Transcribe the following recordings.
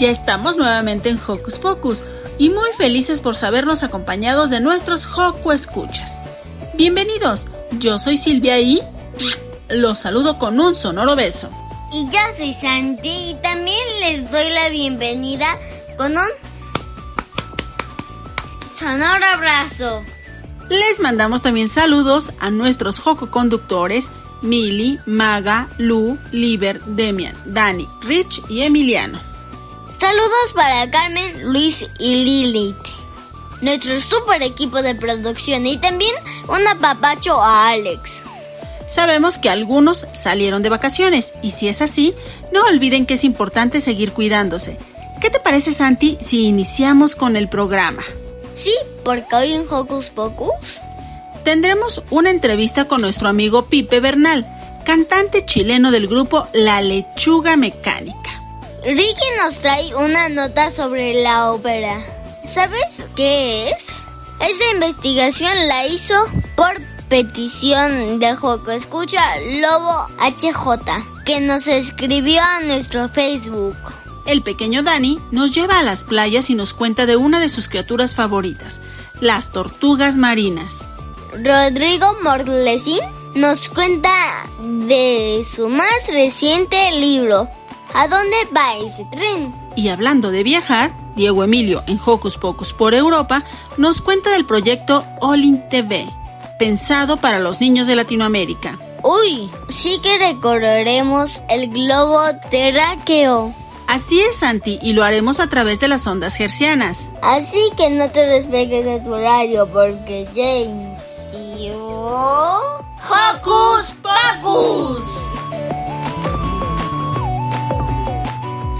Ya estamos nuevamente en Hocus Pocus y muy felices por sabernos acompañados de nuestros Hoku Escuchas. Bienvenidos, yo soy Silvia y los saludo con un sonoro beso. Y yo soy Santi y también les doy la bienvenida con un sonoro abrazo. Les mandamos también saludos a nuestros Joco conductores Mili, Maga, Lu, Liber, Demian, Dani, Rich y Emiliano. Saludos para Carmen, Luis y Lilith. Nuestro super equipo de producción y también un apapacho a Alex. Sabemos que algunos salieron de vacaciones y si es así, no olviden que es importante seguir cuidándose. ¿Qué te parece Santi si iniciamos con el programa? Sí, porque hoy en Hocus Pocus tendremos una entrevista con nuestro amigo Pipe Bernal, cantante chileno del grupo La Lechuga Mecánica. Ricky nos trae una nota sobre la ópera. ¿Sabes qué es? Esta investigación la hizo por petición de Joco Escucha Lobo HJ, que nos escribió a nuestro Facebook. El pequeño Dani nos lleva a las playas y nos cuenta de una de sus criaturas favoritas, las tortugas marinas. Rodrigo Morlesín nos cuenta de su más reciente libro, ¿A dónde va ese tren? Y hablando de viajar, Diego Emilio en Hocus Pocus por Europa nos cuenta del proyecto Olin TV, pensado para los niños de Latinoamérica. Uy, sí que recorreremos el globo terráqueo. Así es, Santi, y lo haremos a través de las ondas gercianas. Así que no te despegues de tu radio porque James y ¡Hocus Pocus!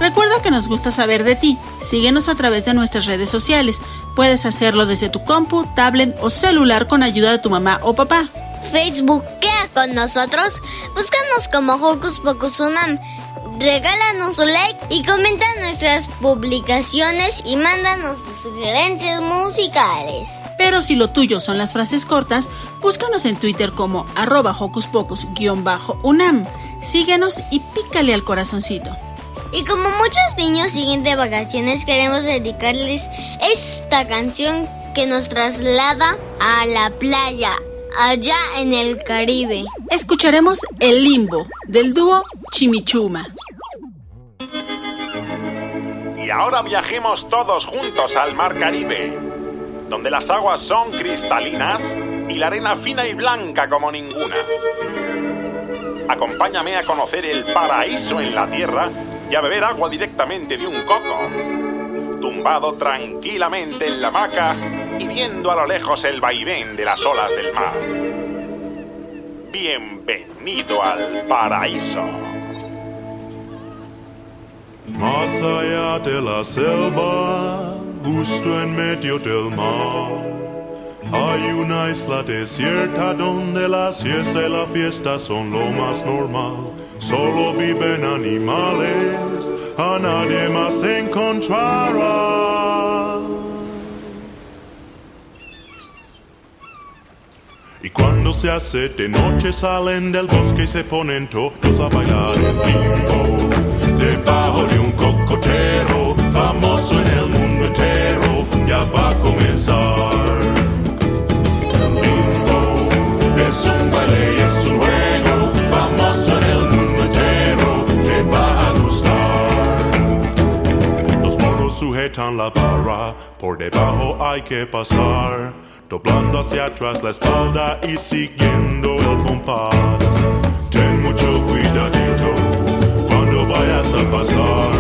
Recuerda que nos gusta saber de ti. Síguenos a través de nuestras redes sociales. Puedes hacerlo desde tu compu, tablet o celular con ayuda de tu mamá o papá. Facebook, queda con nosotros. Búscanos como Hocus Pocus Unam. Regálanos un like y comenta nuestras publicaciones y mándanos tus sugerencias musicales. Pero si lo tuyo son las frases cortas, búscanos en Twitter como arroba hocus pocus-unam. Síguenos y pícale al corazoncito. Y como muchos niños siguen de vacaciones, queremos dedicarles esta canción que nos traslada a la playa, allá en el Caribe. Escucharemos El Limbo del dúo Chimichuma. Y ahora viajemos todos juntos al Mar Caribe, donde las aguas son cristalinas y la arena fina y blanca como ninguna. Acompáñame a conocer el paraíso en la tierra y a beber agua directamente de un coco, tumbado tranquilamente en la hamaca y viendo a lo lejos el vaivén de las olas del mar. Bienvenido al paraíso. Más allá de la selva, justo en medio del mar, hay una isla desierta donde la siesta y la fiesta son lo más normal. Solo viven animales, a nadie más encontrará. Y cuando se hace de noche salen del bosque y se ponen todos a bailar el limbo. Debajo de un cocotero, famoso en el mundo entero, ya va a comenzar. Tan la barra, por debajo hay que pasar, doblando hacia atrás la espalda y siguiendo el compás. Ten mucho cuidadito cuando vayas a pasar,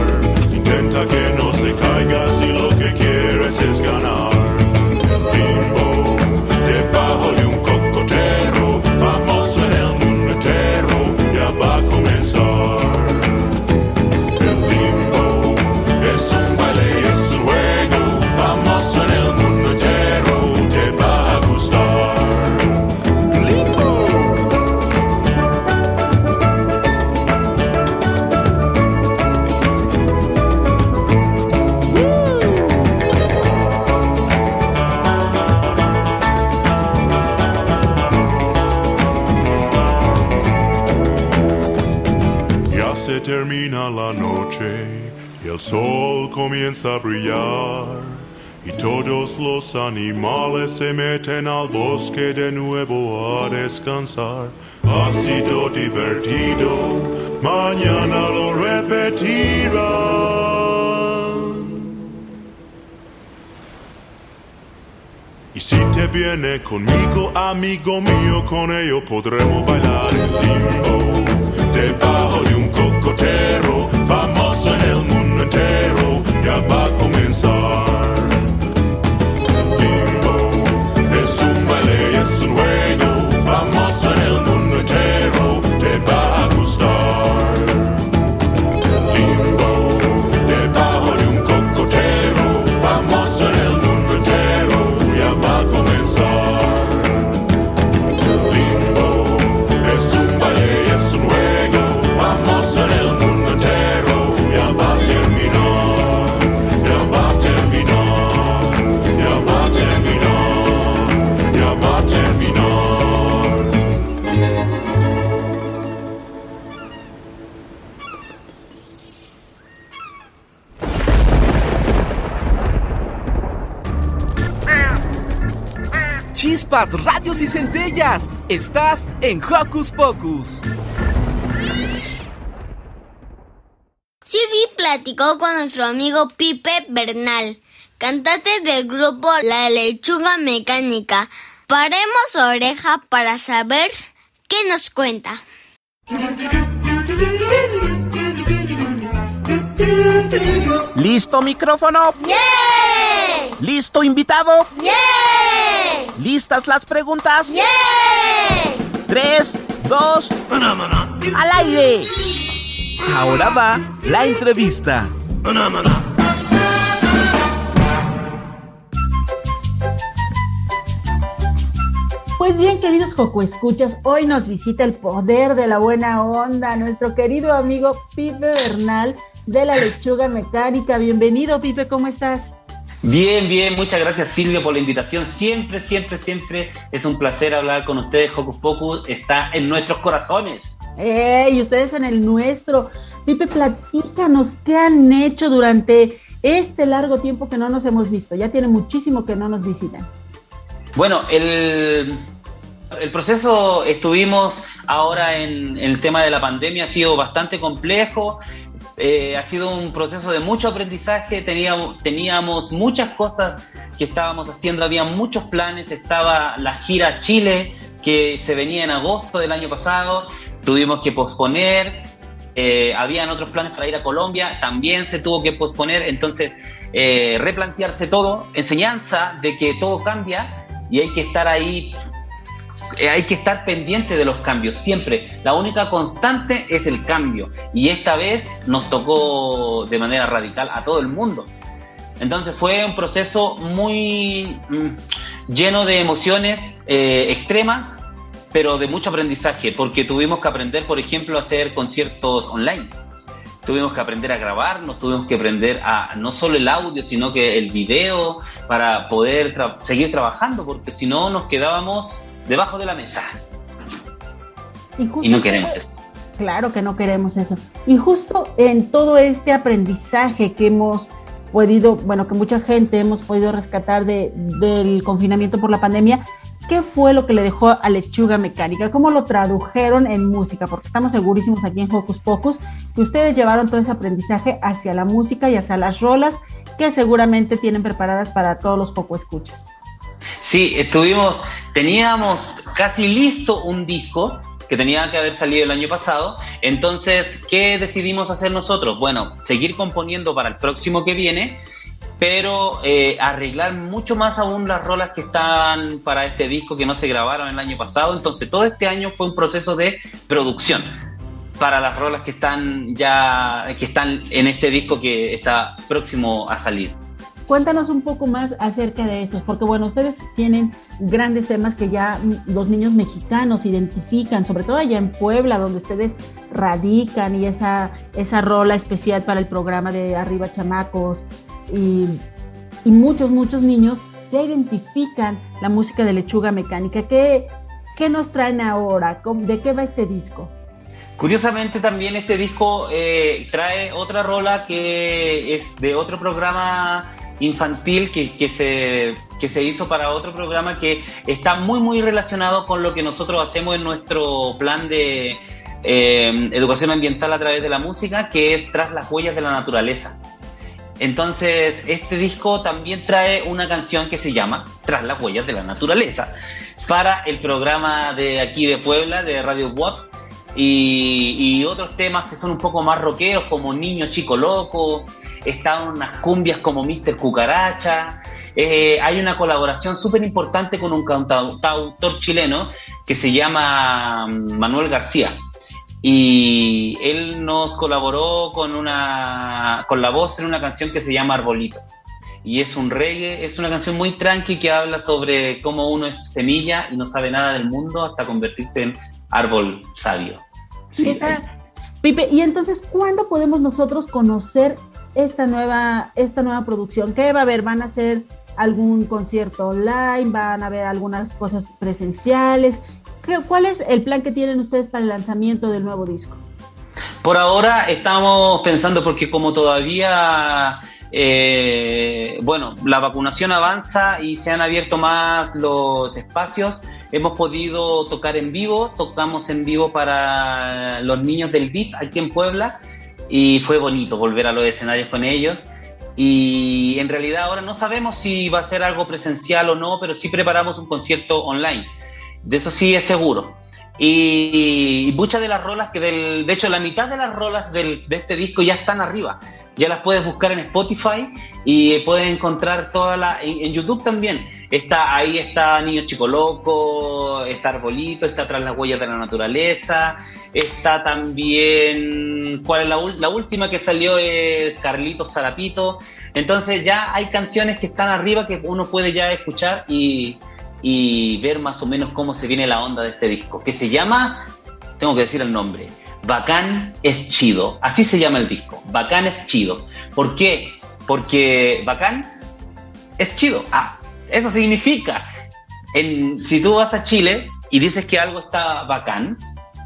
los animales se meten al bosque de nuevo a descansar. Ha sido divertido, mañana lo repetirán. Y si te viene conmigo, amigo mío, con ello podremos bailar el limbo. Debajo de un cocotero, Chispas, radios y centellas. Estás en Hocus Pocus. Silvi platicó con nuestro amigo Pipe Bernal, cantante del grupo La Lechuga Mecánica. Paremos oreja para saber qué nos cuenta. ¿Listo micrófono? ¡Yeah! ¿Listo invitado? ¡Yeah! ¿Listas las preguntas? ¡Yeah! Tres, dos, al aire. Ahora va la entrevista. Pues bien, queridos Joco Escuchas, hoy nos visita el poder de la buena onda, nuestro querido amigo Pipe Bernal de la Lechuga Mecánica. Bienvenido, Pipe, ¿cómo estás? Bien, bien, muchas gracias Silvia por la invitación. Siempre, siempre, siempre es un placer hablar con ustedes. Hocus Pocus está en nuestros corazones. ¡Ey! Ustedes en el nuestro. Pipe, platícanos qué han hecho durante este largo tiempo que no nos hemos visto. Ya tiene muchísimo que no nos visitan. Bueno, el, el proceso estuvimos ahora en, en el tema de la pandemia, ha sido bastante complejo. Eh, ha sido un proceso de mucho aprendizaje, teníamos, muchas cosas que estábamos haciendo, había muchos planes, estaba la gira Chile que se venía en agosto del año pasado, tuvimos que posponer, eh, habían otros planes para ir a Colombia, también se tuvo que posponer, entonces eh, replantearse todo, enseñanza de que todo cambia y hay que estar ahí hay que estar pendiente de los cambios, siempre. La única constante es el cambio. Y esta vez nos tocó de manera radical a todo el mundo. Entonces fue un proceso muy mm, lleno de emociones eh, extremas, pero de mucho aprendizaje, porque tuvimos que aprender, por ejemplo, a hacer conciertos online. Tuvimos que aprender a grabar, nos tuvimos que aprender a no solo el audio, sino que el video, para poder seguir trabajando, porque si no nos quedábamos debajo de la mesa. justo- Y no queremos eso. Claro que no queremos eso. Y justo en todo este aprendizaje que hemos podido, bueno, que mucha gente hemos podido rescatar de, del confinamiento por la pandemia, ¿qué fue lo que le dejó a Lechuga Mecánica? ¿Cómo lo tradujeron en música? Porque estamos segurísimos aquí en Hocus Pocus que ustedes llevaron todo ese aprendizaje hacia la música y hacia las rolas que seguramente tienen preparadas para todos los poco escuchas. Sí, estuvimos, teníamos casi listo un disco que tenía que haber salido el año pasado. Entonces, ¿qué decidimos hacer nosotros? Bueno, seguir componiendo para el próximo que viene, pero eh, arreglar mucho más aún las rolas que están para este disco que no se grabaron el año pasado. Entonces, todo este año fue un proceso de producción para las rolas que están ya que están en este disco que está próximo a salir. Cuéntanos un poco más acerca de estos, porque bueno, ustedes tienen grandes temas que ya los niños mexicanos identifican, sobre todo allá en Puebla, donde ustedes radican y esa, esa rola especial para el programa de Arriba Chamacos y, y muchos, muchos niños ya identifican la música de lechuga mecánica. ¿Qué, qué nos traen ahora? ¿De qué va este disco? Curiosamente también este disco eh, trae otra rola que es de otro programa infantil que, que, se, que se hizo para otro programa que está muy, muy relacionado con lo que nosotros hacemos en nuestro plan de eh, educación ambiental a través de la música, que es Tras las huellas de la naturaleza. Entonces, este disco también trae una canción que se llama Tras las huellas de la naturaleza para el programa de aquí de Puebla, de Radio WAP, y, y, otros temas que son un poco más rockeros, como Niño Chico Loco, están unas cumbias como Mr. Cucaracha. Eh, hay una colaboración súper importante con un cantautor chileno que se llama mm, Manuel García. Y él nos colaboró con, una, con la voz en una canción que se llama Arbolito. Y es un reggae, es una canción muy tranqui que habla sobre cómo uno es semilla y no sabe nada del mundo hasta convertirse en árbol sabio. Sí, Pipe, y entonces, ¿cuándo podemos nosotros conocer esta nueva, esta nueva producción? ¿Qué va a haber? ¿Van a hacer algún concierto online? ¿Van a haber algunas cosas presenciales? ¿Qué, ¿Cuál es el plan que tienen ustedes para el lanzamiento del nuevo disco? Por ahora estamos pensando porque como todavía, eh, bueno, la vacunación avanza y se han abierto más los espacios, hemos podido tocar en vivo, tocamos en vivo para los niños del DIF aquí en Puebla y fue bonito volver a los escenarios con ellos. Y en realidad ahora no sabemos si va a ser algo presencial o no, pero sí preparamos un concierto online. De eso sí es seguro. Y, muchas de las rolas, que del, de hecho la mitad de las rolas del, de este disco ya están arriba. Ya las puedes buscar en Spotify y puedes encontrar toda la... En, en YouTube también. Está, ahí está Niño Chico Loco, está Arbolito, está Tras las Huellas de la Naturaleza, Está también, ¿cuál es la, la última que salió? Es Carlitos Zarapito. Entonces ya hay canciones que están arriba que uno puede ya escuchar y, y ver más o menos cómo se viene la onda de este disco, que se llama, tengo que decir el nombre, Bacán es chido. Así se llama el disco, Bacán es chido. ¿Por qué? Porque Bacán es chido. Ah, eso significa, en, si tú vas a Chile y dices que algo está bacán,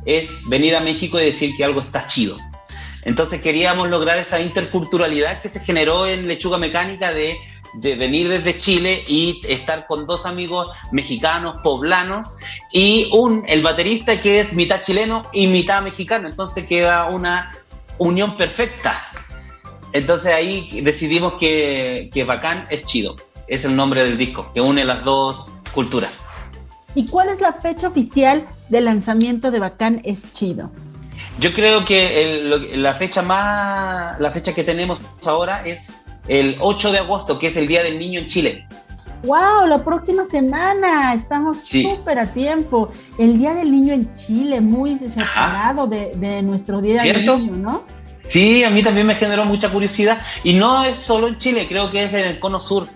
es venir a México y decir que algo está chido. Entonces queríamos lograr esa interculturalidad que se generó en Lechuga Mecánica de, de, venir desde Chile y estar con dos amigos mexicanos, poblanos, y un, el baterista que es mitad chileno y mitad mexicano. Entonces queda una unión perfecta. Entonces ahí decidimos que, que Bacán es chido. Es el nombre del disco, que une las dos culturas. ¿Y cuál es la fecha oficial del lanzamiento de Bacán es Chido? Yo creo que el, la fecha más, la fecha que tenemos ahora es el 8 de agosto, que es el Día del Niño en Chile. ¡Wow! La próxima semana. Estamos súper a tiempo. El Día del Niño en Chile, muy separado de, de, nuestro Día del Niño, ¿no? Sí, a mí también me generó mucha curiosidad. Y no es solo en Chile, creo que es en el Cono Sur.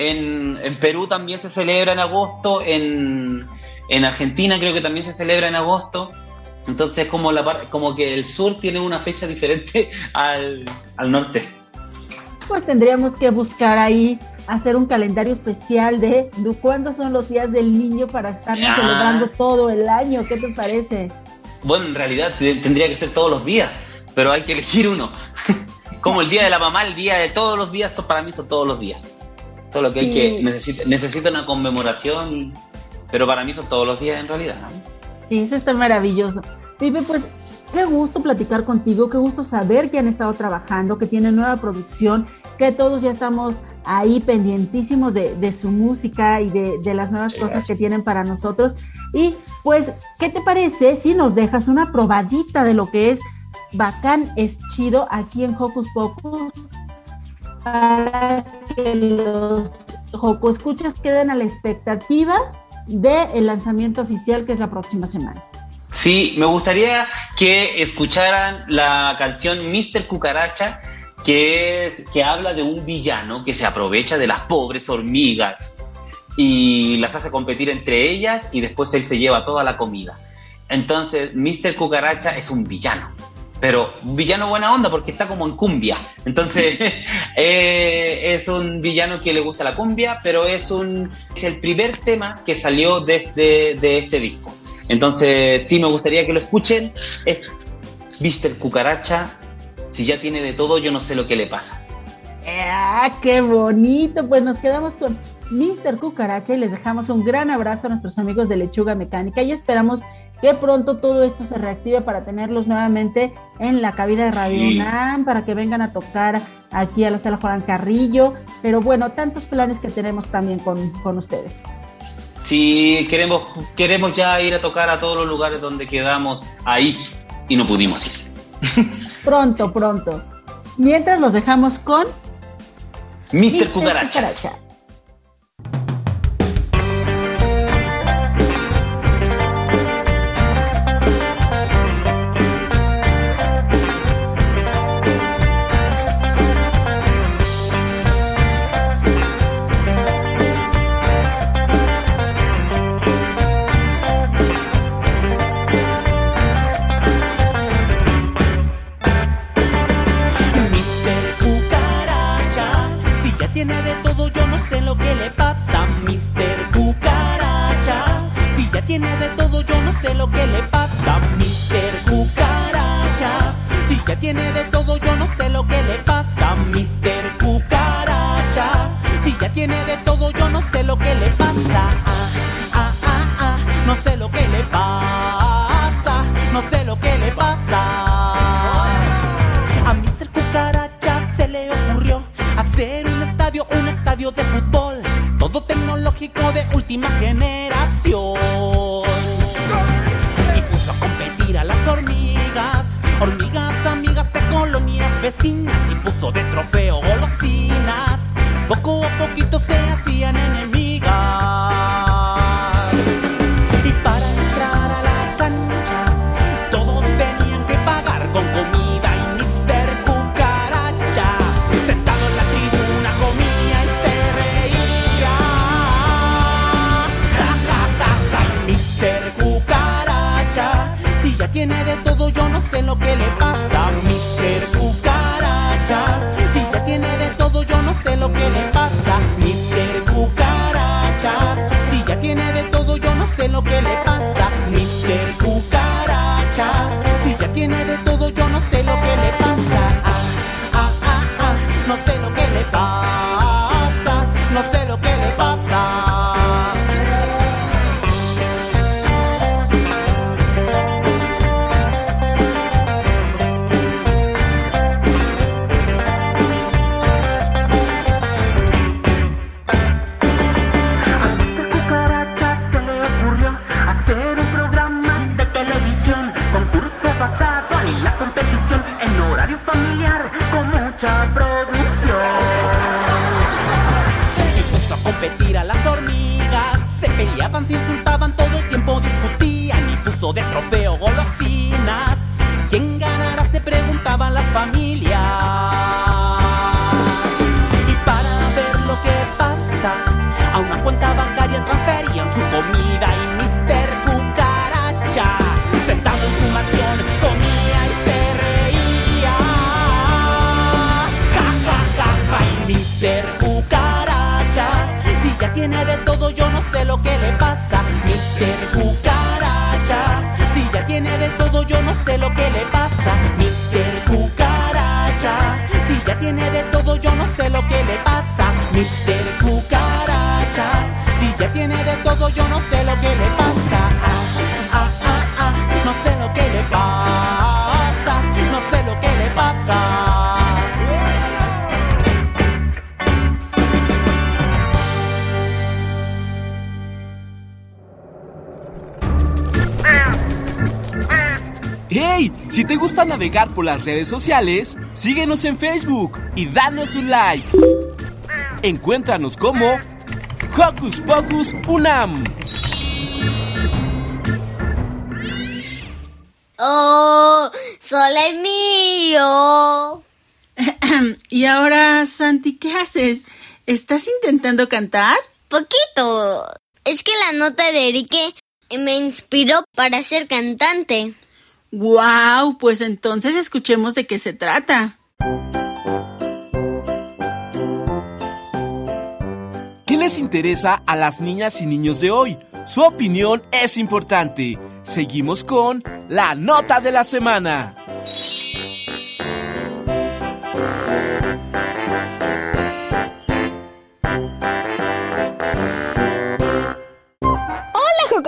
En, en Perú también se celebra en agosto, en, en, Argentina creo que también se celebra en agosto. Entonces como, la, como que el sur tiene una fecha diferente al, al norte. Pues tendríamos que buscar ahí hacer un calendario especial de, de cuándo son los días del niño para estarnos ah. celebrando todo el año. ¿Qué te parece? Bueno, en realidad tendría que ser todos los días, pero hay que elegir uno. Como el día de la mamá, el día de todos los días, para mí son todos los días. Solo que hay que necesita, necesita una conmemoración, pero para mí son todos los días en realidad. Sí, eso está maravilloso. Pipe, pues qué gusto platicar contigo, qué gusto saber que han estado trabajando, que tienen nueva producción, que todos ya estamos ahí pendientísimos de, su música y de, las nuevas cosas que tienen para nosotros. Y pues, ¿qué te parece si nos dejas una probadita de lo que es bacán, es chido aquí en Hocus Pocus? Para que los escuchas queden a la expectativa del lanzamiento oficial que es la próxima semana. Sí, me gustaría que escucharan la canción Mr. Cucaracha, que, es, que habla de un villano que se aprovecha de las pobres hormigas y las hace competir entre ellas y después él se lleva toda la comida. Entonces, Mr. Cucaracha es un villano, pero un villano buena onda porque está como en cumbia. Entonces, eh, es un villano que le gusta la cumbia, pero es, un, es el primer tema que salió desde de este disco. Entonces, sí me gustaría que lo escuchen. Es Mr. Cucaracha. Si ya tiene de todo, yo no sé lo que le pasa. ¡Ah, qué bonito! Pues nos quedamos con Mr. Cucaracha y les dejamos un gran abrazo a nuestros amigos de Lechuga Mecánica y esperamos que pronto todo esto se reactive para tenerlos nuevamente en la cabina de Radio UNAM, para que vengan a tocar aquí a la sala Juan Carrillo. Pero bueno, tantos planes que tenemos también con, con ustedes. Sí, queremos, queremos ya ir a tocar a todos los lugares donde quedamos ahí y no pudimos ir. pronto, pronto. Mientras los dejamos con Mr. Cucaracha. tiene de todo, yo no sé lo que le pasa. Ah, ah, ah, no sé lo que le pasa, no sé lo que le pasa. ¡Hey! Si te gusta navegar por las redes sociales, síguenos en Facebook y danos un like. Encuéntranos como Hocus Pocus Unam. ¡Oh! ¡Sole mío! y ahora, Santi, ¿qué haces? ¿Estás intentando cantar? Poquito. Es que la nota de Erique me inspiró para ser cantante. ¡Wow! Pues entonces escuchemos de qué se trata. Les interesa a las niñas y niños de hoy? Su opinión es importante. Seguimos con la nota de la semana.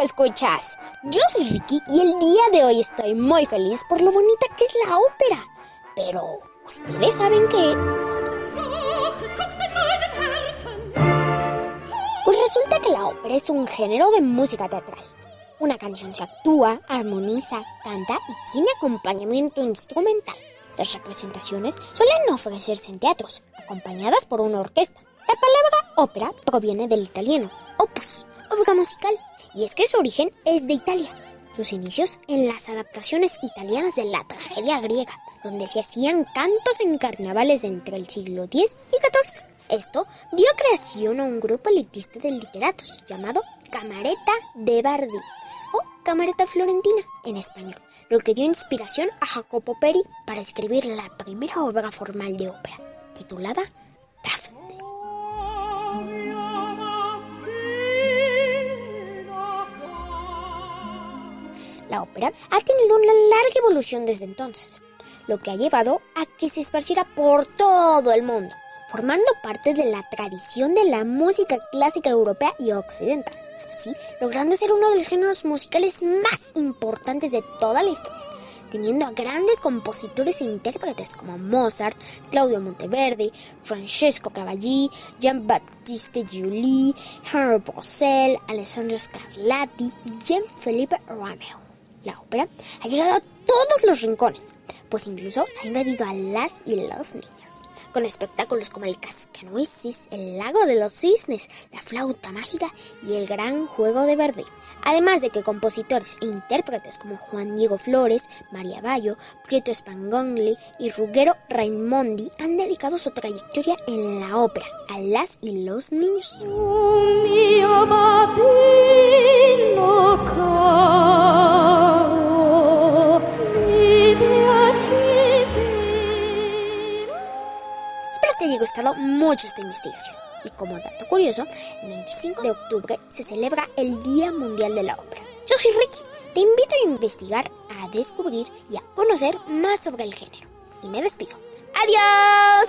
Escuchas. Yo soy Ricky y el día de hoy estoy muy feliz por lo bonita que es la ópera. Pero, ¿ustedes saben qué es? Pues resulta que la ópera es un género de música teatral. Una canción se actúa, armoniza, canta y tiene acompañamiento instrumental. Las representaciones suelen ofrecerse en teatros, acompañadas por una orquesta. La palabra ópera proviene del italiano opus, obra musical, y es que su origen es de Italia. Sus inicios en las adaptaciones italianas de la tragedia griega, donde se hacían cantos en carnavales entre el siglo X y XIV. Esto dio creación a un grupo elitista de literatos llamado Camareta de Bardi o Camareta Florentina en español, lo que dio inspiración a Jacopo Peri para escribir la primera obra formal de ópera, titulada Daphne. La ópera ha tenido una larga evolución desde entonces, lo que ha llevado a que se esparciera por todo el mundo, formando parte de la tradición de la música clásica europea y occidental, así logrando ser uno de los géneros musicales más importantes de toda la historia, teniendo a grandes compositores e intérpretes como Mozart, Claudio Monteverdi, Francesco Cavalli, Jean-Baptiste Giuli, Henry Purcell, Alessandro Scarlatti y Jean-Philippe Rameau. La ópera ha llegado a todos los rincones, pues incluso ha invadido a las y los niños, con espectáculos como el Cascanueces, el Lago de los Cisnes, la Flauta Mágica y el Gran Juego de Verdi. Además de que compositores e intérpretes como Juan Diego Flores, María Bayo, Prieto Spangongli y Ruggero Raimondi han dedicado su trayectoria en la ópera a las y los niños. Te haya gustado mucho esta investigación. Y como dato curioso, el 25 de octubre se celebra el Día Mundial de la Ópera. Yo soy Ricky. Te invito a investigar, a descubrir y a conocer más sobre el género. Y me despido. ¡Adiós!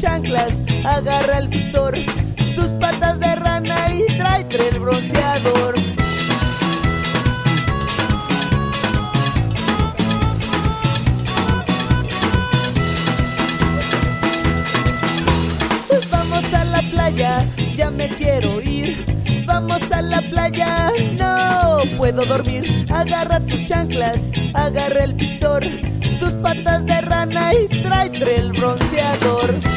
Chanclas, agarra el visor, tus patas de rana y tráete el bronceador. Vamos a la playa, ya me quiero ir. Vamos a la playa, no puedo dormir. Agarra tus chanclas, agarra el visor, tus patas de rana y tráete el bronceador.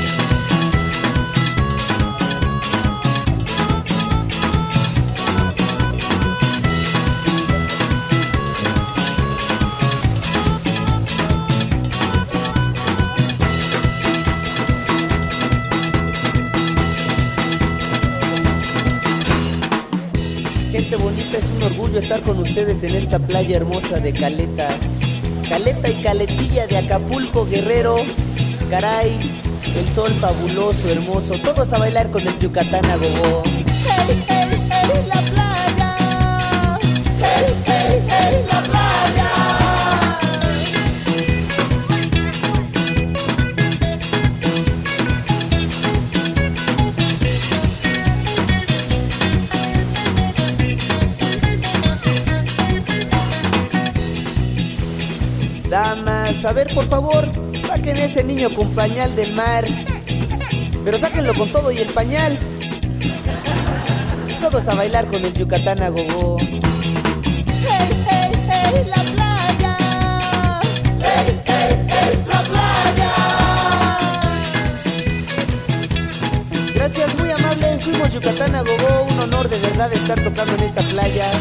Ustedes en esta playa hermosa de Caleta. Caleta y Caletilla de Acapulco, Guerrero. Caray, el sol fabuloso, hermoso. Todos a bailar con el Yucatán a Damas, a ver, por favor, saquen ese niño con pañal del mar. Pero sáquenlo con todo y el pañal. Todos a bailar con el Yucatán a gogo. ¡Hey, hey, hey, la Yucatán a gogo. Un honor de verdad estar tocando en esta playa.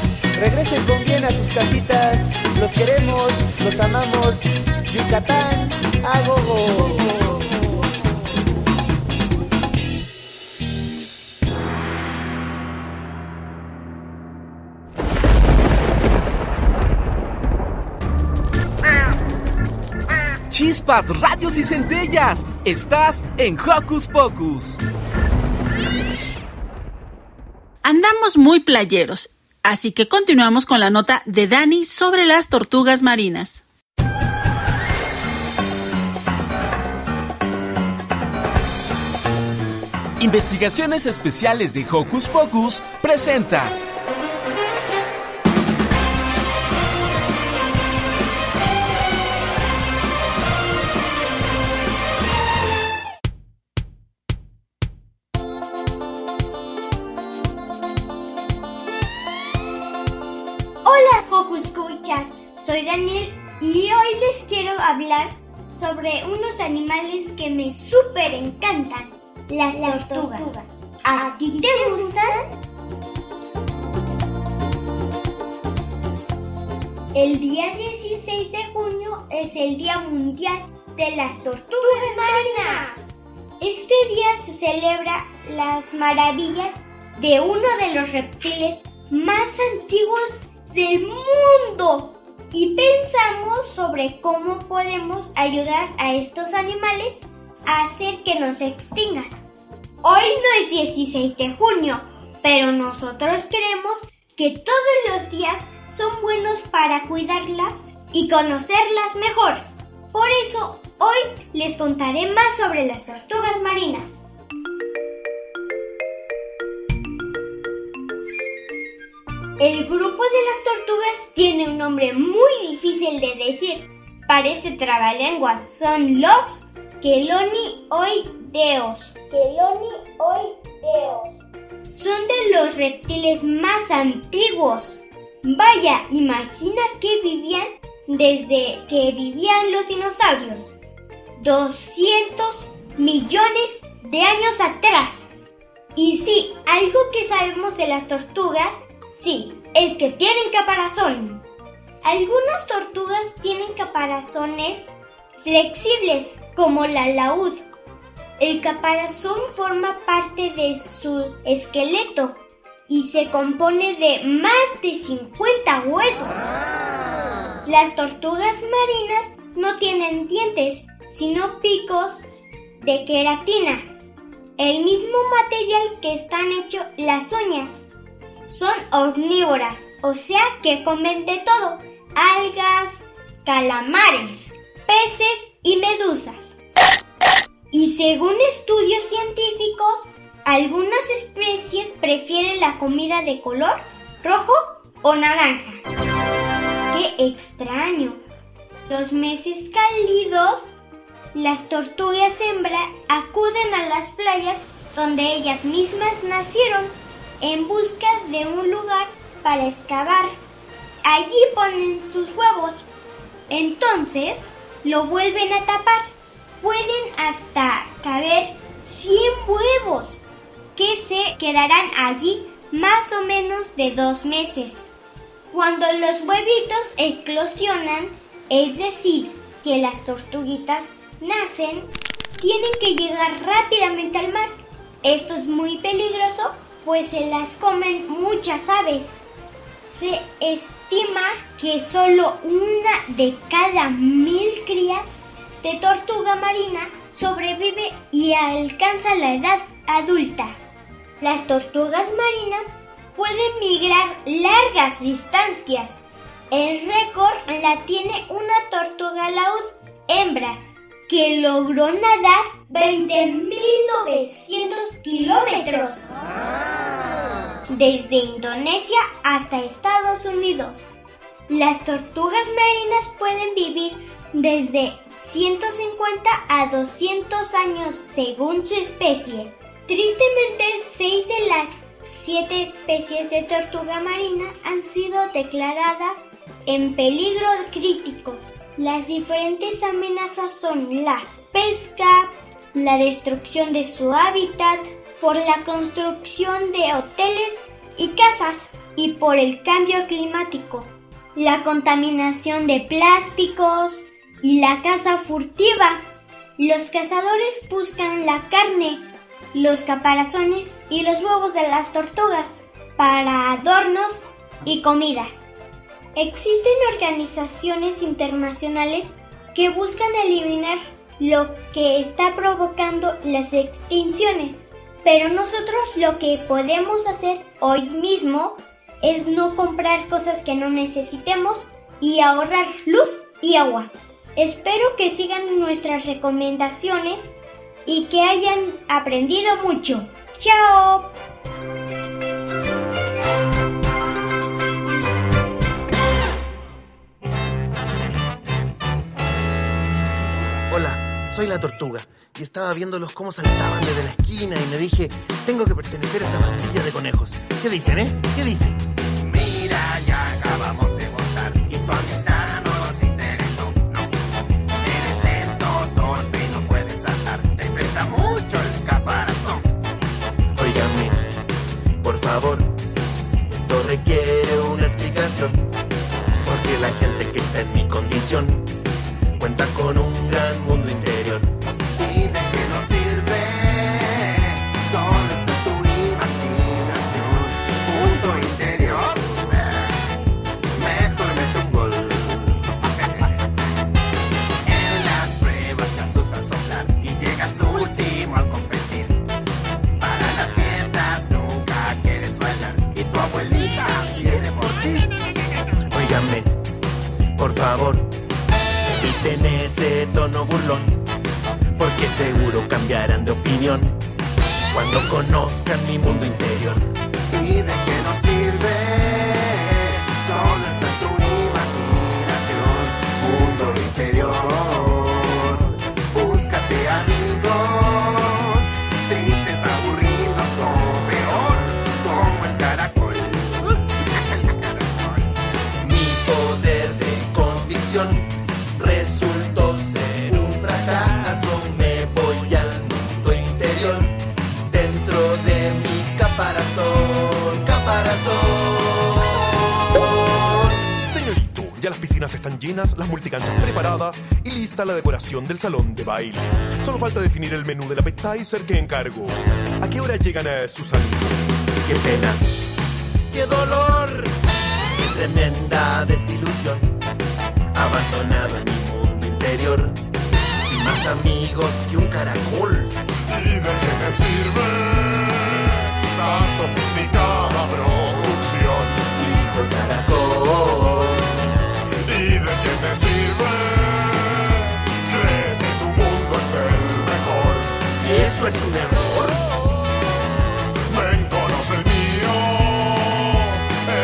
Regresen con bien a sus casitas. Los queremos, los amamos. Yucatán a gogo. Chispas, radios y centellas. Estás en Hocus Pocus. Andamos muy playeros, así que continuamos con la nota de Dani sobre las tortugas marinas. Investigaciones Especiales de Hocus Pocus presenta. Daniel y hoy les quiero hablar sobre unos animales que me súper encantan, las, tortugas. ¿A ti te gustan? El día 16 de junio es el Día Mundial de las Tortugas Marinas. Este día se celebra las maravillas de uno de los reptiles más antiguos del mundo y pensamos sobre cómo podemos ayudar a estos animales a hacer que no se extingan. Hoy no es 16 de junio, pero nosotros queremos que todos los días son buenos para cuidarlas y conocerlas mejor. Por eso, hoy les contaré más sobre las tortugas marinas. El grupo de las tortugas tiene un nombre muy difícil de decir. Parece trabalenguas. Son los Quelonioideos. Quelonioideos. Son de los reptiles más antiguos. Vaya, imagina que vivían desde que vivían los dinosaurios. 200 millones de años atrás. Y sí, algo que sabemos de las tortugas, sí, es que tienen caparazón. Algunas tortugas tienen caparazones flexibles, como la laúd. El caparazón forma parte de su esqueleto y se compone de más de 50 huesos. Las tortugas marinas no tienen dientes, sino picos de queratina, el mismo material que están hechos las uñas. Son omnívoras, o sea que comen de todo, algas, calamares, peces y medusas. Y según estudios científicos, algunas especies prefieren la comida de color rojo o naranja. ¡Qué extraño! Los meses cálidos, las tortugas hembra acuden a las playas donde ellas mismas nacieron en busca de un lugar para excavar. Allí ponen sus huevos. Entonces lo vuelven a tapar. Pueden hasta caber 100 huevos que se quedarán allí más o menos de dos meses. Cuando los huevitos eclosionan, es decir, que las tortuguitas nacen, tienen que llegar rápidamente al mar. Esto es muy peligroso, pues se las comen muchas aves. Se estima que solo una de cada mil crías de tortuga marina sobrevive y alcanza la edad adulta. Las tortugas marinas pueden migrar largas distancias. El récord la tiene una tortuga laúd hembra que logró nadar 20.900 kilómetros desde Indonesia hasta Estados Unidos. Las tortugas marinas pueden vivir desde 150 a 200 años según su especie. Tristemente, 6 de las 7 especies de tortuga marina han sido declaradas en peligro crítico. Las diferentes amenazas son la pesca, la destrucción de su hábitat, por la construcción de hoteles y casas y por el cambio climático, la contaminación de plásticos y la caza furtiva. Los cazadores buscan la carne, los caparazones y los huevos de las tortugas para adornos y comida. Existen organizaciones internacionales que buscan eliminar lo que está provocando las extinciones, pero nosotros lo que podemos hacer hoy mismo es no comprar cosas que no necesitemos y ahorrar luz y agua. Espero que sigan nuestras recomendaciones y que hayan aprendido mucho. ¡Chao! Soy la tortuga y estaba viéndolos cómo saltaban desde la esquina y me dije, tengo que pertenecer a esa bandilla de conejos. ¿Qué dicen, eh? ¿Qué dicen? Mira, ya acabamos de votar y tu amistad no nos interesó. No, eres lento, torpe y no puedes saltar. Te pesa mucho el caparazón. Óigame, por favor, esto requiere una explicación. Porque la gente que está en mi condición cuenta con un gran mundo por favor, eviten ese tono burlón, porque seguro cambiarán de opinión cuando conozcan mi mundo interior. ¿Y de qué nos sirve? Las piscinas están llenas, las multicanchas preparadas y lista la decoración del salón de baile. Solo falta definir el menú del appetizer que encargo. ¿A qué hora llegan a sus amigos? Qué pena, qué dolor, qué tremenda desilusión. Abandonado en mi mundo interior, sin más amigos que un caracol. ¿Y de qué me sirve tan sofisticada producción? Hijo caracol qué te sirve? Cree que tu mundo es el mejor. Y eso es un error. Ven, conoce el mío.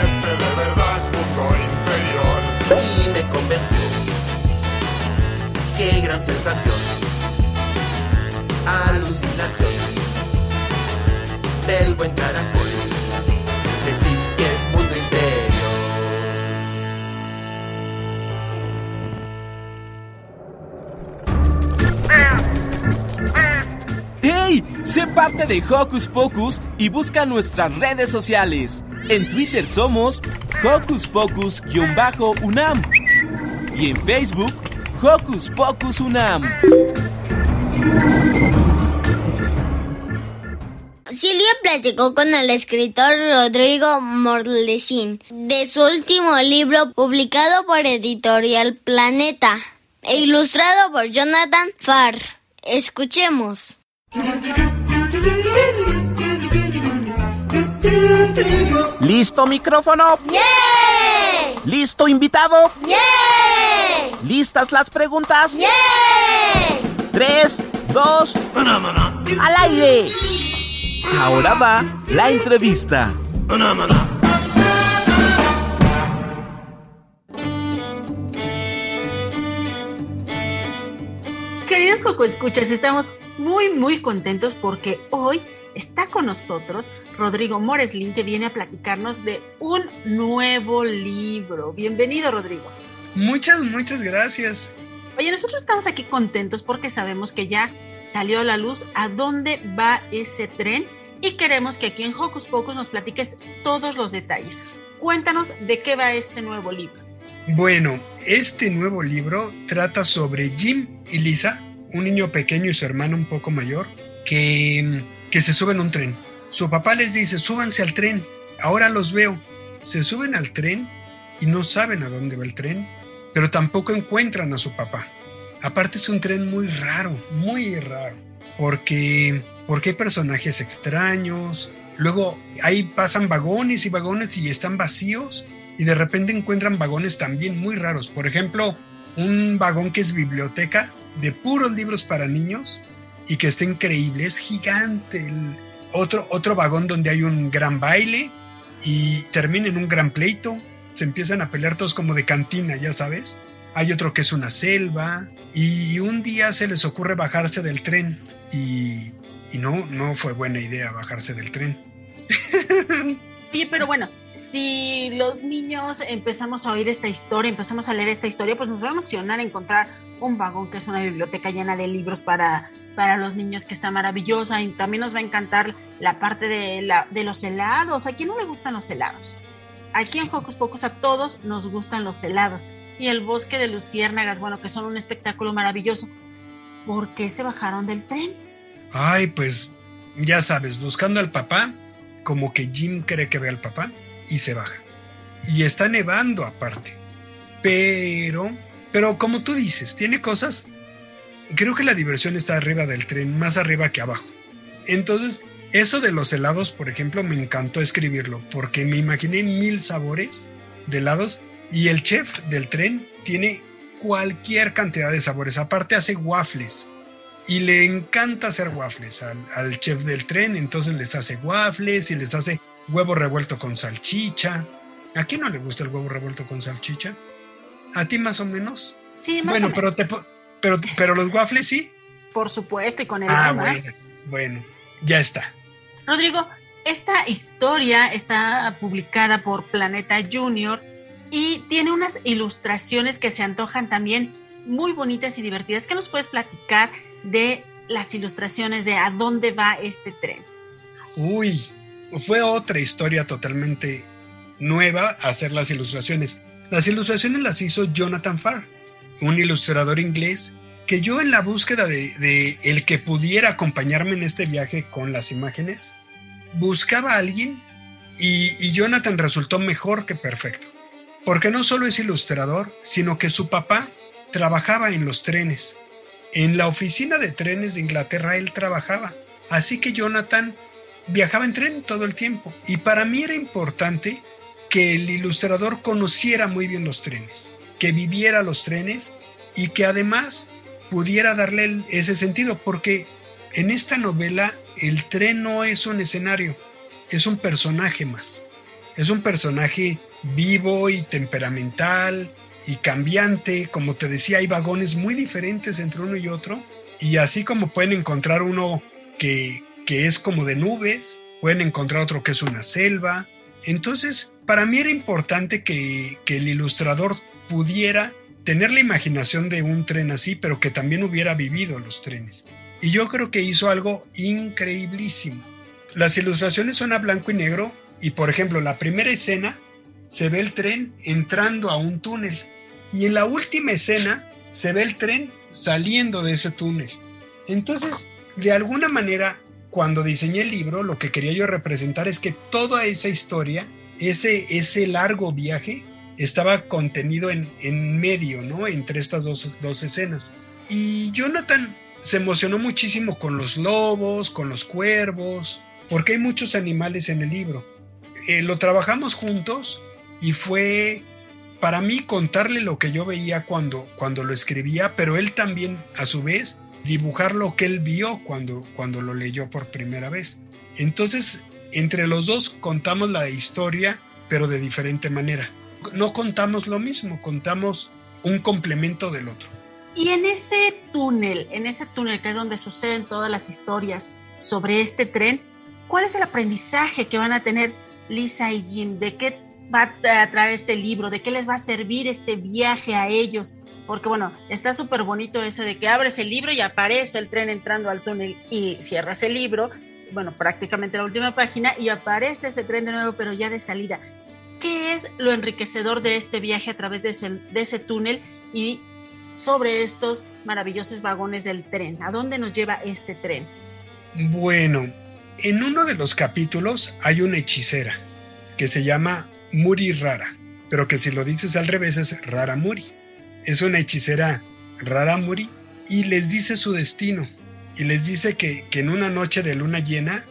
Este de verdad es mundo interior. Y me convenció. Qué gran sensación. Alucinación. Del buen caracol. ¡Hey! Sé parte de Hocus Pocus y busca nuestras redes sociales. En Twitter somos Hocus Pocus-UNAM y en Facebook Hocus Pocus UNAM. Silvia platicó con el escritor Rodrigo Morlesín de su último libro publicado por Editorial Planeta e ilustrado por Jonathan Farr. Escuchemos. ¿Listo micrófono? ¡Yeah! ¿Listo invitado? ¡Yeah! ¿Listas las preguntas? ¡Yeah! Tres, dos, al aire. Ahora va la entrevista. Queridos Coco Escuchas, estamos muy, muy contentos porque hoy está con nosotros Rodrigo Moreslin, que viene a platicarnos de un nuevo libro. Bienvenido, Rodrigo. Muchas, muchas gracias. Oye, nosotros estamos aquí contentos porque sabemos que ya salió a la luz a dónde va ese tren y queremos que aquí en Hocus Pocus nos platiques todos los detalles. Cuéntanos de qué va este nuevo libro. Bueno, este nuevo libro trata sobre Jim y Lisa, un niño pequeño y su hermano un poco mayor, que, que se suben a un tren. Su papá les dice, súbanse al tren, ahora los veo. Se suben al tren y no saben a dónde va el tren, pero tampoco encuentran a su papá. Aparte es un tren muy raro, muy raro, porque, porque hay personajes extraños, luego ahí pasan vagones y vagones y están vacíos y de repente encuentran vagones también muy raros. Por ejemplo, un vagón que es biblioteca de puros libros para niños y que está increíble, es gigante. Otro, otro vagón donde hay un gran baile y termina en un gran pleito. Se empiezan a pelear todos como de cantina, ya sabes. Hay otro que es una selva y un día se les ocurre bajarse del tren y, y no, no fue buena idea bajarse del tren. Oye, pero bueno, si los niños empezamos a oír esta historia, empezamos a leer esta historia, pues nos va a emocionar encontrar un vagón que es una biblioteca llena de libros para, para los niños que está maravillosa y también nos va a encantar la parte de, la, de los helados. ¿A quién no le gustan los helados? Aquí en Hocus Pocus a todos nos gustan los helados. Y el bosque de luciérnagas, bueno, que son un espectáculo maravilloso. ¿Por qué se bajaron del tren? Ay, pues ya sabes, buscando al papá, como que Jim cree que ve al papá y se baja. Y está nevando aparte. Pero, pero como tú dices, tiene cosas. Creo que la diversión está arriba del tren, más arriba que abajo. Entonces, eso de los helados, por ejemplo, me encantó escribirlo, porque me imaginé mil sabores de helados y el chef del tren tiene cualquier cantidad de sabores. Aparte hace waffles y le encanta hacer waffles al, chef del tren, entonces les hace waffles y les hace huevo revuelto con salchicha. ¿A quién no le gusta el huevo revuelto con salchicha? ¿A ti más o menos? Sí, más bueno, o pero, menos. te, pero, pero los waffles sí. Por supuesto, y con el Ah, bueno, bueno, ya está. Rodrigo, esta historia está publicada por Planeta Junior y tiene unas ilustraciones que se antojan también muy bonitas y divertidas. ¿Qué nos puedes platicar de las ilustraciones de a dónde va este tren? Uy, fue otra historia totalmente nueva hacer las ilustraciones. Las ilustraciones las hizo Jonathan Farr, un ilustrador inglés que yo en la búsqueda de, el que pudiera acompañarme en este viaje con las imágenes, buscaba a alguien y, y Jonathan resultó mejor que perfecto. Porque no solo es ilustrador, sino que su papá trabajaba en los trenes. En la oficina de trenes de Inglaterra él trabajaba. Así que Jonathan viajaba en tren todo el tiempo. Y para mí era importante que el ilustrador conociera muy bien los trenes, que viviera los trenes y que además pudiera darle ese sentido, porque en esta novela el tren no es un escenario, es un personaje más. Es un personaje vivo y temperamental y cambiante. Como te decía, hay vagones muy diferentes entre uno y otro. Y así como pueden encontrar uno que, que es como de nubes, pueden encontrar otro que es una selva. Entonces, para mí era importante que, el ilustrador pudiera tener la imaginación de un tren así, pero que también hubiera vivido los trenes. Y yo creo que hizo algo increíblísimo. Las ilustraciones son a blanco y negro y, por ejemplo, la primera escena se ve el tren entrando a un túnel y en la última escena se ve el tren saliendo de ese túnel. Entonces, de alguna manera, cuando diseñé el libro, lo que quería yo representar es que toda esa historia, ese, ese largo viaje, estaba contenido en, en medio, ¿no? Entre estas dos, dos escenas. Y Jonathan se emocionó muchísimo con los lobos, con los cuervos, porque hay muchos animales en el libro. Eh, lo trabajamos juntos y fue para mí contarle lo que yo veía cuando, cuando lo escribía, pero él también a su vez dibujar lo que él vio cuando, cuando lo leyó por primera vez. Entonces, entre los dos contamos la historia, pero de diferente manera. No contamos lo mismo, contamos un complemento del otro. Y en ese túnel, en ese túnel que es donde suceden todas las historias sobre este tren, ¿cuál es el aprendizaje que van a tener Lisa y Jim? ¿De qué va a traer este libro? ¿De qué les va a servir este viaje a ellos? Porque bueno, está súper bonito ese de que abres el libro y aparece el tren entrando al túnel y cierras el libro, bueno, prácticamente la última página y aparece ese tren de nuevo, pero ya de salida. ¿Qué es lo enriquecedor de este viaje a través de ese, túnel y sobre estos maravillosos vagones del tren? ¿A dónde nos lleva este tren? Bueno, en uno de los capítulos hay una hechicera que se llama Muri Rara, pero que si lo dices al revés es Rara Muri. Es una hechicera Rara Muri y les dice su destino. Y les dice que, que en una noche de luna llena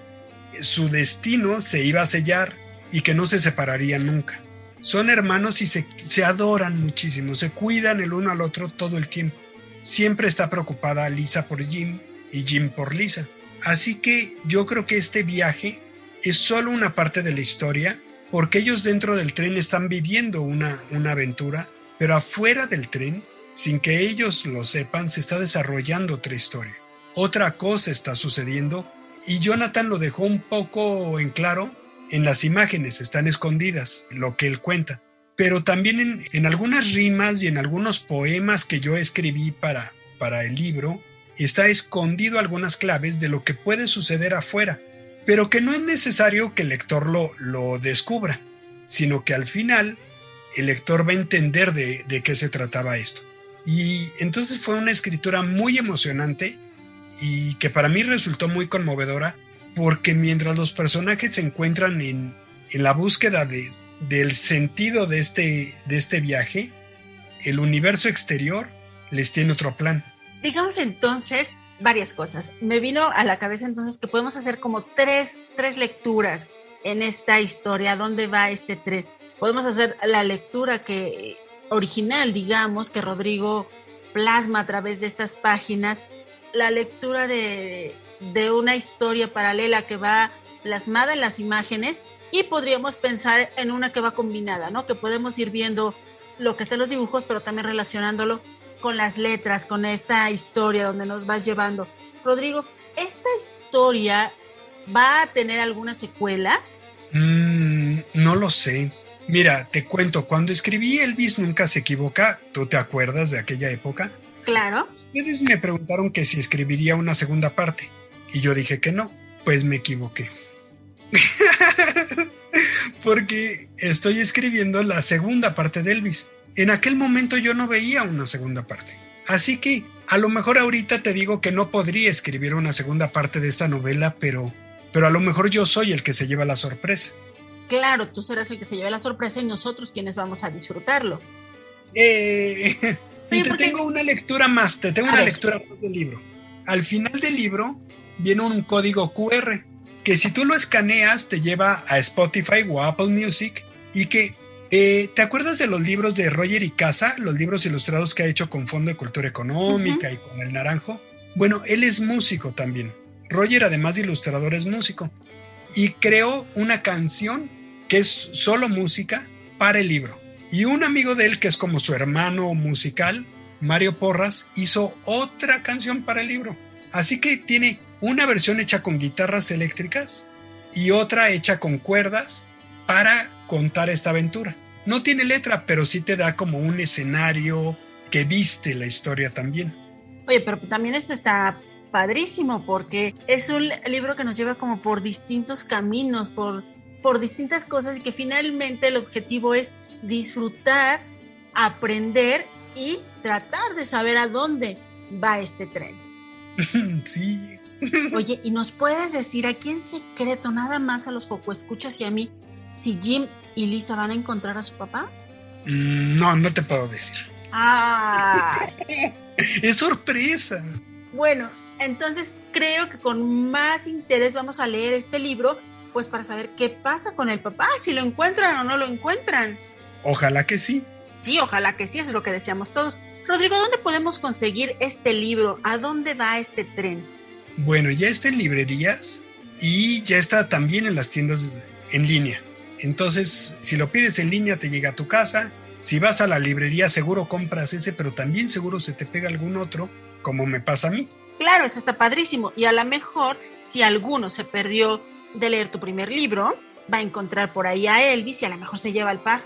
su destino se iba a sellar y que no se separarían nunca. Son hermanos y se, se, adoran muchísimo, se cuidan el uno al otro todo el tiempo. Siempre está preocupada Lisa por Jim y Jim por Lisa. Así que yo creo que este viaje es solo una parte de la historia porque ellos dentro del tren están viviendo una, una aventura, pero afuera del tren, sin que ellos lo sepan, se está desarrollando otra historia. Otra cosa está sucediendo y Jonathan lo dejó un poco en claro en las imágenes, están escondidas, lo que él cuenta. Pero también en, algunas rimas y en algunos poemas que yo escribí para, para el libro, está escondido algunas claves de lo que puede suceder afuera, pero que no es necesario que el lector lo, lo descubra, sino que al final el lector va a entender de, qué se trataba esto. Y entonces fue una escritura muy emocionante y que para mí resultó muy conmovedora porque mientras los personajes se encuentran en, la búsqueda de, del sentido de este, de este viaje, el universo exterior les tiene otro plan. Digamos entonces varias cosas. Me vino a la cabeza entonces que podemos hacer como tres, tres lecturas en esta historia, dónde va este tren. Podemos hacer la lectura que original, digamos, que Rodrigo plasma a través de estas páginas, la lectura de de una historia paralela que va plasmada en las imágenes y podríamos pensar en una que va combinada, ¿no? Que podemos ir viendo lo que está en los dibujos, pero también relacionándolo con las letras, con esta historia donde nos vas llevando. Rodrigo, ¿esta historia va a tener alguna secuela? Mm, no lo sé. Mira, te cuento, cuando escribí Elvis nunca se equivoca, ¿tú te acuerdas de aquella época? Claro. Ustedes me preguntaron que si escribiría una segunda parte. Y yo dije que no, pues me equivoqué. Porque estoy escribiendo la segunda parte de Elvis. En aquel momento yo no veía una segunda parte. Así que a lo mejor ahorita te digo que no podría escribir una segunda parte de esta novela, pero, pero a lo mejor yo soy el que se lleva la sorpresa. Claro, tú serás el que se lleva la sorpresa y nosotros quienes vamos a disfrutarlo. Eh, y te tengo una lectura más, te tengo una lectura más del libro. Al final del libro viene un código QR que si tú lo escaneas te lleva a Spotify o a Apple Music y que eh, ¿te acuerdas de los libros de Roger y Casa, los libros ilustrados que ha hecho con Fondo de Cultura Económica uh -huh. y con El Naranjo? Bueno, él es músico también. Roger, además de ilustrador, es músico y creó una canción que es solo música para el libro. Y un amigo de él, que es como su hermano musical, Mario Porras, hizo otra canción para el libro. Así que tiene una versión hecha con guitarras eléctricas y otra hecha con cuerdas para contar esta aventura. No tiene letra, pero sí te da como un escenario que viste la historia también. Oye, pero también esto está padrísimo porque es un libro que nos lleva como por distintos caminos, por, por distintas cosas y que finalmente el objetivo es disfrutar, aprender y tratar de saber a dónde va este tren. sí. Oye, ¿y nos puedes decir aquí en secreto, nada más a los poco escuchas y a mí, si Jim y Lisa van a encontrar a su papá? Mm, No, no te puedo decir. Ah, Es sorpresa. bueno, entonces creo que con más interés vamos a leer este libro, pues para saber qué pasa con el papá, si lo encuentran o no lo encuentran. Ojalá que sí. Sí, ojalá que sí, eso es lo que deseamos todos. Rodrigo, ¿dónde podemos conseguir este libro? ¿A dónde va este tren? Bueno, ya está en librerías y ya está también en las tiendas en línea. Entonces, si lo pides en línea, te llega a tu casa. Si vas a la librería, seguro compras ese, pero también seguro se te pega algún otro, como me pasa a mí. Claro, eso está padrísimo. Y a lo mejor, si alguno se perdió de leer tu primer libro, va a encontrar por ahí a Elvis y a lo mejor se lleva el par.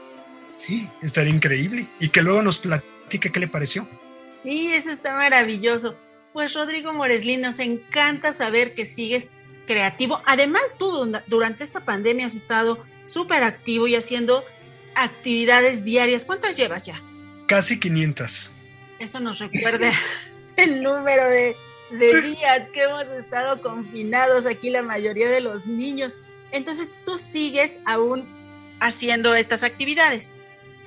Sí, estaría increíble. Y que luego nos platique qué le pareció. Sí, eso está maravilloso. Pues Rodrigo Moreslín, nos encanta saber que sigues creativo. Además, tú durante esta pandemia has estado súper activo y haciendo actividades diarias. ¿Cuántas llevas ya? Casi 500. Eso nos recuerda el número de, de días que hemos estado confinados aquí la mayoría de los niños. Entonces, tú sigues aún haciendo estas actividades.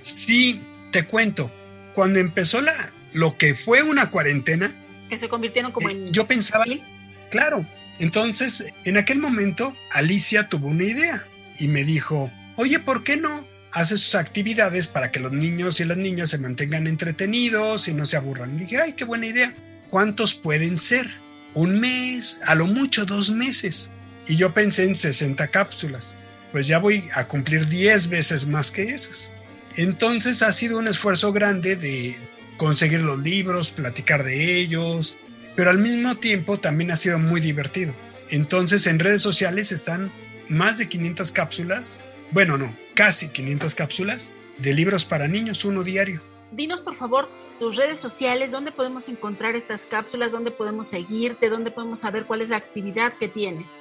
Sí, te cuento. Cuando empezó la, lo que fue una cuarentena, Que se convirtieron como en... yo pensaba, claro. Entonces, en aquel momento, Alicia tuvo una idea y me dijo, oye, ¿por qué no haces sus actividades para que los niños y las niñas se mantengan entretenidos y no se aburran? Y dije, ay, qué buena idea. ¿Cuántos pueden ser? Un mes, a lo mucho dos meses. Y yo pensé en 60 cápsulas. Pues ya voy a cumplir 10 veces más que esas. Entonces ha sido un esfuerzo grande de conseguir los libros, platicar de ellos, pero al mismo tiempo también ha sido muy divertido. Entonces en redes sociales están más de 500 cápsulas, bueno no, casi 500 cápsulas de libros para niños, uno diario. Dinos, por favor, tus redes sociales, dónde podemos encontrar estas cápsulas, dónde podemos seguirte, dónde podemos saber cuál es la actividad que tienes.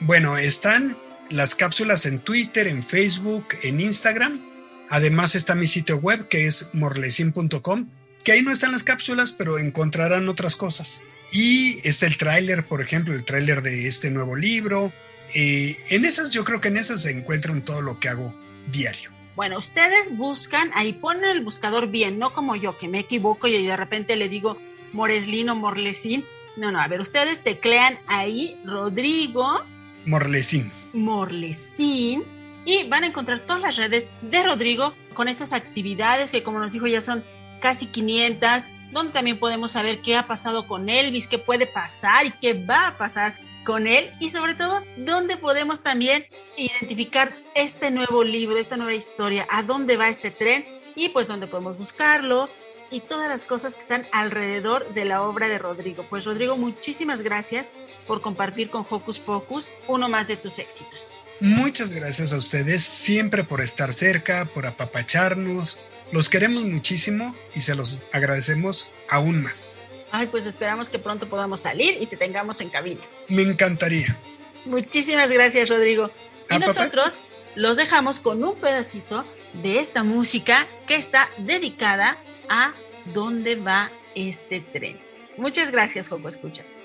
Bueno, están las cápsulas en Twitter, en Facebook, en Instagram. Además está mi sitio web que es morlesin.com, que ahí no están las cápsulas, pero encontrarán otras cosas. Y está el tráiler, por ejemplo, el tráiler de este nuevo libro. Eh, en esas, yo creo que en esas se encuentran todo lo que hago diario. Bueno, ustedes buscan, ahí ponen el buscador bien, no como yo que me equivoco y de repente le digo Moreslin o Morlesín. No, no, a ver, ustedes teclean ahí Rodrigo Morlesin. Morlesín y van a encontrar todas las redes de Rodrigo con estas actividades que como nos dijo ya son casi 500, donde también podemos saber qué ha pasado con Elvis, qué puede pasar y qué va a pasar con él y sobre todo donde podemos también identificar este nuevo libro, esta nueva historia, a dónde va este tren y pues dónde podemos buscarlo y todas las cosas que están alrededor de la obra de Rodrigo. Pues Rodrigo, muchísimas gracias por compartir con Hocus Pocus uno más de tus éxitos. Muchas gracias a ustedes siempre por estar cerca, por apapacharnos. Los queremos muchísimo y se los agradecemos aún más. Ay, pues esperamos que pronto podamos salir y te tengamos en cabina. Me encantaría. Muchísimas gracias, Rodrigo. Y Ah, papá. nosotros los dejamos con un pedacito de esta música que está dedicada a dónde va este tren. Muchas gracias, Joco Escuchas.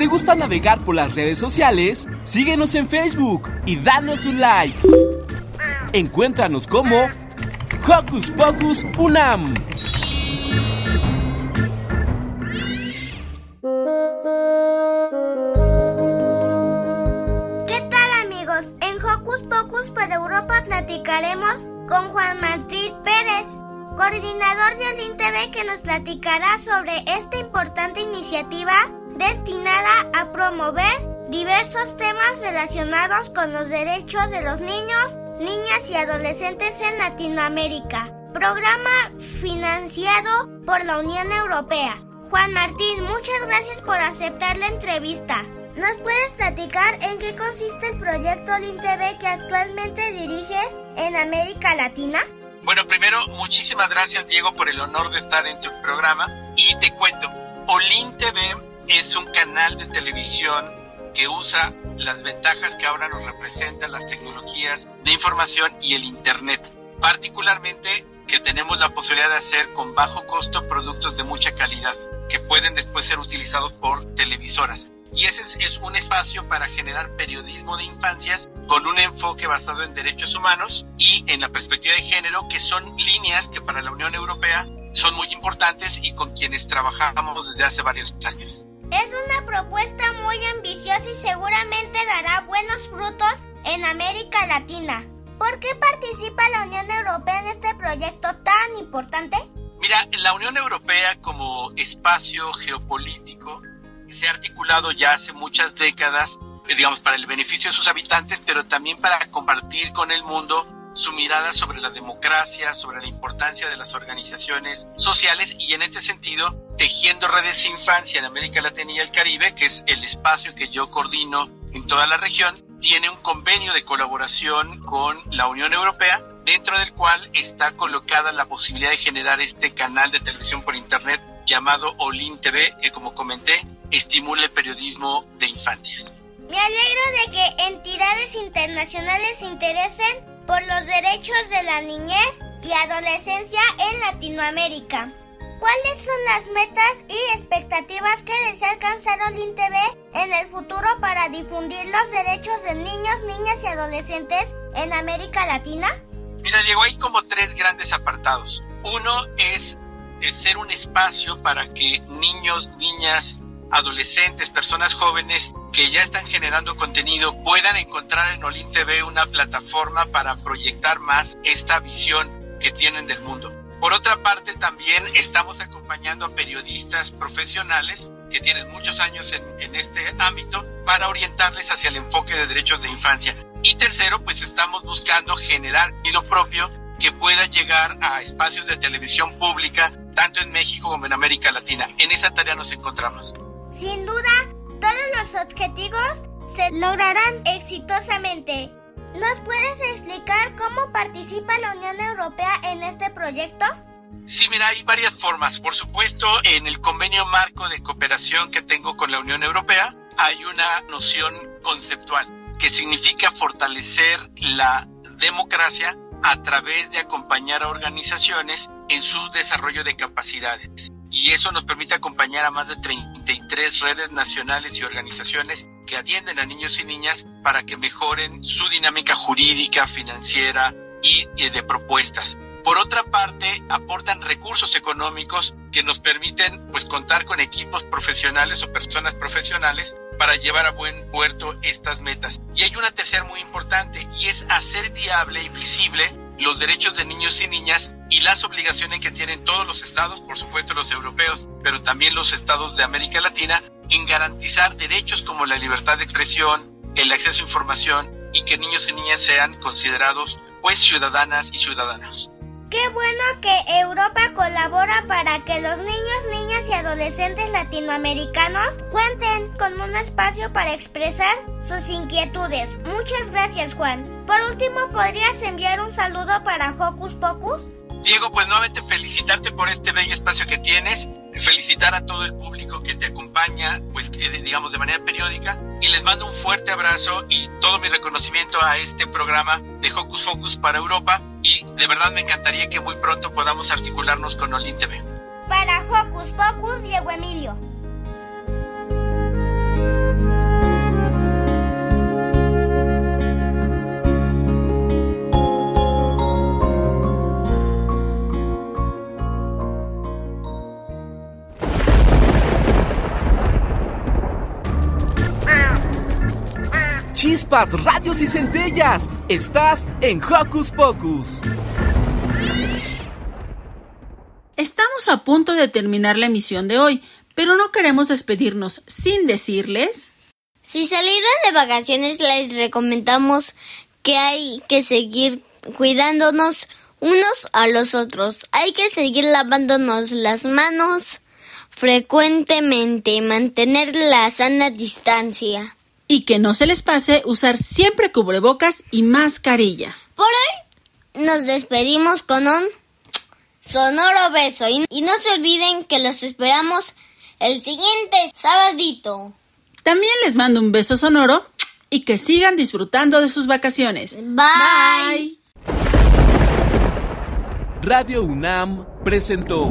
Te gusta navegar por las redes sociales, síguenos en Facebook y danos un like. Encuéntranos como Hocus Pocus Unam. ¿Qué tal amigos? En Hocus Pocus para Europa platicaremos con Juan Martín Pérez, coordinador de Olin TV que nos platicará sobre esta importante iniciativa destinada a promover diversos temas relacionados con los derechos de los niños, niñas y adolescentes en Latinoamérica. Programa financiado por la Unión Europea. Juan Martín, muchas gracias por aceptar la entrevista. ¿Nos puedes platicar en qué consiste el proyecto Olin TV que actualmente diriges en América Latina? Bueno, primero, muchísimas gracias Diego por el honor de estar en tu programa y te cuento, Olin TV es un canal de televisión que usa las ventajas que ahora nos representan las tecnologías de información y el Internet. Particularmente que tenemos la posibilidad de hacer con bajo costo productos de mucha calidad que pueden después ser utilizados por televisoras. Y ese es, un espacio para generar periodismo de infancias con un enfoque basado en derechos humanos y en la perspectiva de género, que son líneas que para la Unión Europea son muy importantes y con quienes trabajamos desde hace varios años. Es una propuesta muy ambiciosa y seguramente dará buenos frutos en América Latina. ¿Por qué participa la Unión Europea en este proyecto tan importante? Mira, la Unión Europea como espacio geopolítico se ha articulado ya hace muchas décadas, eh, digamos, para el beneficio de sus habitantes, pero también para compartir con el mundo su mirada sobre la democracia, sobre la importancia de las organizaciones sociales y en este sentido tejiendo redes de infancia en América Latina y el Caribe, que es el espacio que yo coordino en toda la región, tiene un convenio de colaboración con la Unión Europea, dentro del cual está colocada la posibilidad de generar este canal de televisión por Internet llamado Olin TV, que como comenté, estimula el periodismo de infancias. Me alegro de que entidades internacionales se interesen por los derechos de la niñez y adolescencia en Latinoamérica. ¿Cuáles son las metas y expectativas que desea alcanzar Olin TV en el futuro para difundir los derechos de niños, niñas y adolescentes en América Latina? Mira, Diego, hay como tres grandes apartados. Uno es, es ser un espacio para que niños, niñas, adolescentes, personas jóvenes que ya están generando contenido puedan encontrar en Olin TV una plataforma para proyectar más esta visión que tienen del mundo. Por otra parte, también estamos acompañando a periodistas profesionales que tienen muchos años en, en, este ámbito para orientarles hacia el enfoque de derechos de infancia. Y tercero, pues estamos buscando generar contenido propio que pueda llegar a espacios de televisión pública, tanto en México como en América Latina. En esa tarea nos encontramos. Sin duda, todos los objetivos se lograrán exitosamente. ¿Nos puedes explicar cómo participa la Unión Europea en este proyecto? Sí, mira, hay varias formas. Por supuesto, en el convenio marco de cooperación que tengo con la Unión Europea, hay una noción conceptual que significa fortalecer la democracia a través de acompañar a organizaciones en su desarrollo de capacidades. Y eso nos permite acompañar a más de 33 redes nacionales y organizaciones que atienden a niños y niñas para que mejoren su dinámica jurídica, financiera y, de propuestas. Por otra parte, aportan recursos económicos que nos permiten pues contar con equipos profesionales o personas profesionales para llevar a buen puerto estas metas. Y hay una tercera muy importante y es hacer viable y visible los derechos de niños y niñas y las obligaciones que tienen todos los estados, por supuesto los europeos, pero también los estados de América Latina, en garantizar derechos como la libertad de expresión, el acceso a información y que niños y niñas sean considerados pues ciudadanas y ciudadanos. Qué bueno que Europa colabora para que los niños, niñas y adolescentes latinoamericanos cuenten con un espacio para expresar sus inquietudes. Muchas gracias, Juan. Por último, ¿podrías enviar un saludo para Hocus Pocus? Diego, pues nuevamente felicitarte por este bello espacio que tienes, felicitar a todo el público que te acompaña, pues digamos de manera periódica, y les mando un fuerte abrazo y todo mi reconocimiento a este programa de Hocus Pocus para Europa y de verdad me encantaría que muy pronto podamos articularnos con Olin TV. Para Hocus Pocus, Diego Emilio. Chispas, radios y centellas. Estás en Hocus Pocus. Estamos a punto de terminar la emisión de hoy, pero no queremos despedirnos sin decirles... Si salieron de vacaciones les recomendamos que hay que seguir cuidándonos unos a los otros. Hay que seguir lavándonos las manos frecuentemente, mantener la sana distancia. Y que no se les pase usar siempre cubrebocas y mascarilla. Por hoy nos despedimos con un sonoro beso y, y no se olviden que los esperamos el siguiente sabadito. También les mando un beso sonoro y que sigan disfrutando de sus vacaciones. Bye. Radio UNAM presentó